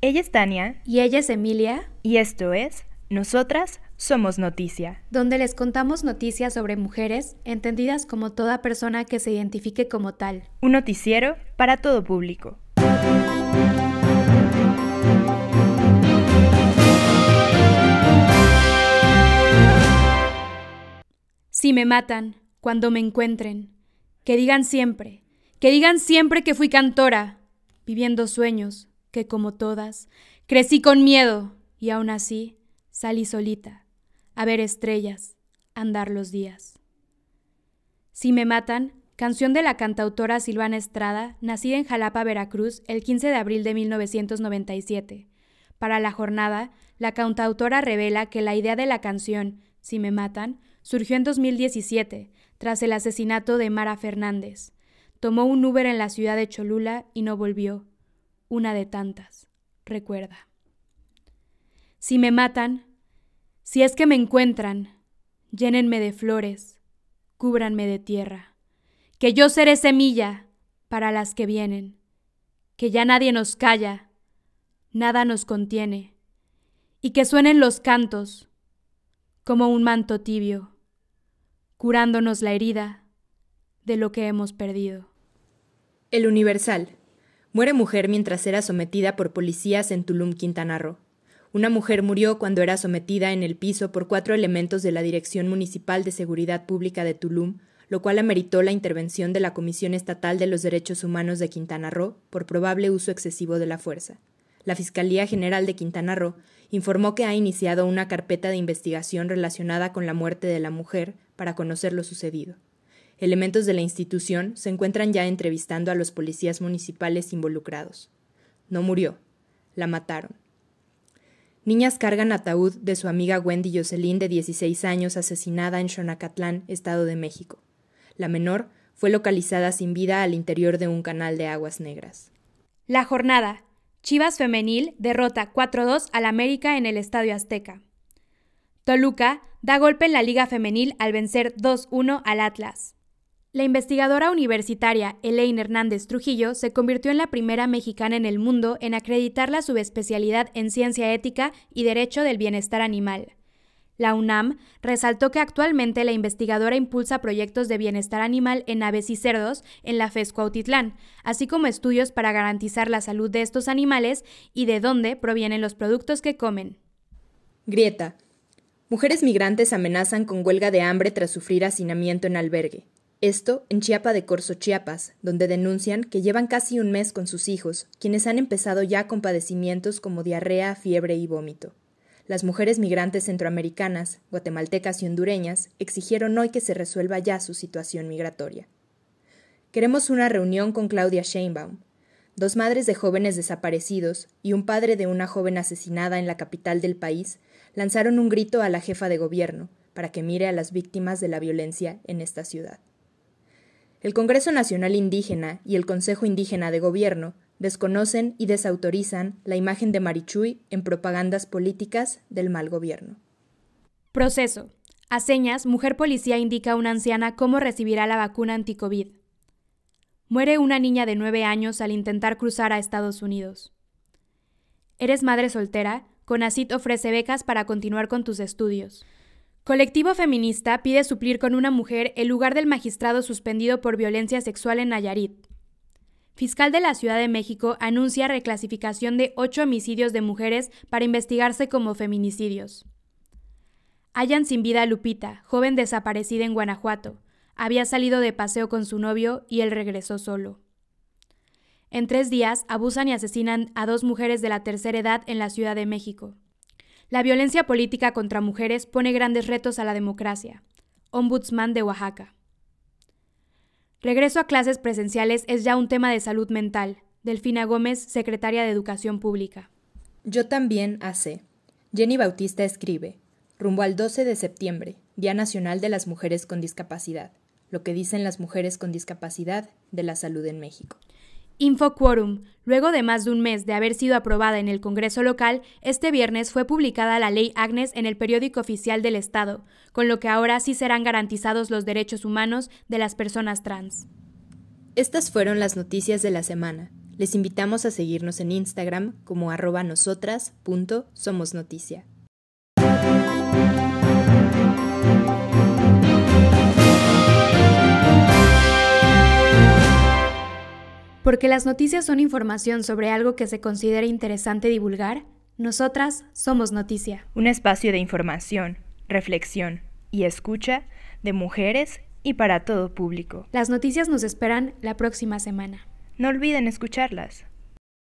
Ella es Tania. Y ella es Emilia. Y esto es Nosotras Somos Noticia. Donde les contamos noticias sobre mujeres, entendidas como toda persona que se identifique como tal. Un noticiero para todo público. Si me matan, cuando me encuentren, que digan siempre, que digan siempre que fui cantora, viviendo sueños, que como todas, crecí con miedo y aún así salí solita, a ver estrellas, andar los días. Si me matan, canción de la cantautora Silvana Estrada, nacida en Jalapa, Veracruz, el 15 de abril de 1997. Para la jornada, la cantautora revela que la idea de la canción, Si me matan, surgió en 2017, tras el asesinato de Mara Fernández. Tomó un Uber en la ciudad de Cholula y no volvió una de tantas, recuerda. Si me matan, si es que me encuentran, llénenme de flores, cúbranme de tierra, que yo seré semilla para las que vienen, que ya nadie nos calla, nada nos contiene, y que suenen los cantos como un manto tibio, curándonos la herida de lo que hemos perdido. El Universal, Muere mujer mientras era sometida por policías en Tulum, Quintana Roo. Una mujer murió cuando era sometida en el piso por cuatro elementos de la Dirección Municipal de Seguridad Pública de Tulum, lo cual ameritó la intervención de la Comisión Estatal de los Derechos Humanos de Quintana Roo por probable uso excesivo de la fuerza. La Fiscalía General de Quintana Roo informó que ha iniciado una carpeta de investigación relacionada con la muerte de la mujer para conocer lo sucedido. Elementos de la institución se encuentran ya entrevistando a los policías municipales involucrados. No murió, la mataron. Niñas cargan ataúd de su amiga Wendy Jocelyn de 16 años asesinada en Xonacatlán, Estado de México. La menor fue localizada sin vida al interior de un canal de aguas negras. La jornada. Chivas Femenil derrota 4-2 al América en el Estadio Azteca. Toluca da golpe en la Liga Femenil al vencer 2-1 al Atlas. La investigadora universitaria Elaine Hernández Trujillo se convirtió en la primera mexicana en el mundo en acreditar la subespecialidad en ciencia ética y derecho del bienestar animal. La UNAM resaltó que actualmente la investigadora impulsa proyectos de bienestar animal en aves y cerdos en la FES Cuautitlán, así como estudios para garantizar la salud de estos animales y de dónde provienen los productos que comen. Grieta. Mujeres migrantes amenazan con huelga de hambre tras sufrir hacinamiento en albergue. Esto en Chiapa de Corzo, Chiapas, donde denuncian que llevan casi un mes con sus hijos, quienes han empezado ya con padecimientos como diarrea, fiebre y vómito. Las mujeres migrantes centroamericanas, guatemaltecas y hondureñas exigieron hoy que se resuelva ya su situación migratoria. Queremos una reunión con Claudia Sheinbaum, dos madres de jóvenes desaparecidos y un padre de una joven asesinada en la capital del país lanzaron un grito a la jefa de gobierno para que mire a las víctimas de la violencia en esta ciudad. El Congreso Nacional Indígena y el Consejo Indígena de Gobierno desconocen y desautorizan la imagen de Marichuy en propagandas políticas del mal gobierno. Proceso. A señas, mujer policía indica a una anciana cómo recibirá la vacuna anticovid. Muere una niña de nueve años al intentar cruzar a Estados Unidos. ¿Eres madre soltera? CONACIT ofrece becas para continuar con tus estudios. Colectivo feminista pide suplir con una mujer el lugar del magistrado suspendido por violencia sexual en Nayarit. Fiscal de la Ciudad de México anuncia reclasificación de ocho homicidios de mujeres para investigarse como feminicidios. Hallan sin vida a Lupita, joven desaparecida en Guanajuato. Había salido de paseo con su novio y él regresó solo. En tres días abusan y asesinan a dos mujeres de la tercera edad en la Ciudad de México. La violencia política contra mujeres pone grandes retos a la democracia. Ombudsman de Oaxaca. Regreso a clases presenciales es ya un tema de salud mental. Delfina Gómez, secretaria de Educación Pública. Yo también hace. Jenny Bautista escribe, rumbo al 12 de septiembre, Día Nacional de las Mujeres con Discapacidad, lo que dicen las mujeres con discapacidad de la salud en México. Infoquorum. Luego de más de un mes de haber sido aprobada en el Congreso local, este viernes fue publicada la ley Agnes en el periódico oficial del Estado, con lo que ahora sí serán garantizados los derechos humanos de las personas trans. Estas fueron las noticias de la semana. Les invitamos a seguirnos en Instagram como arroba nosotras.somosnoticia. Porque las noticias son información sobre algo que se considera interesante divulgar, nosotras somos noticia. Un espacio de información, reflexión y escucha de mujeres y para todo público. Las noticias nos esperan la próxima semana. No olviden escucharlas.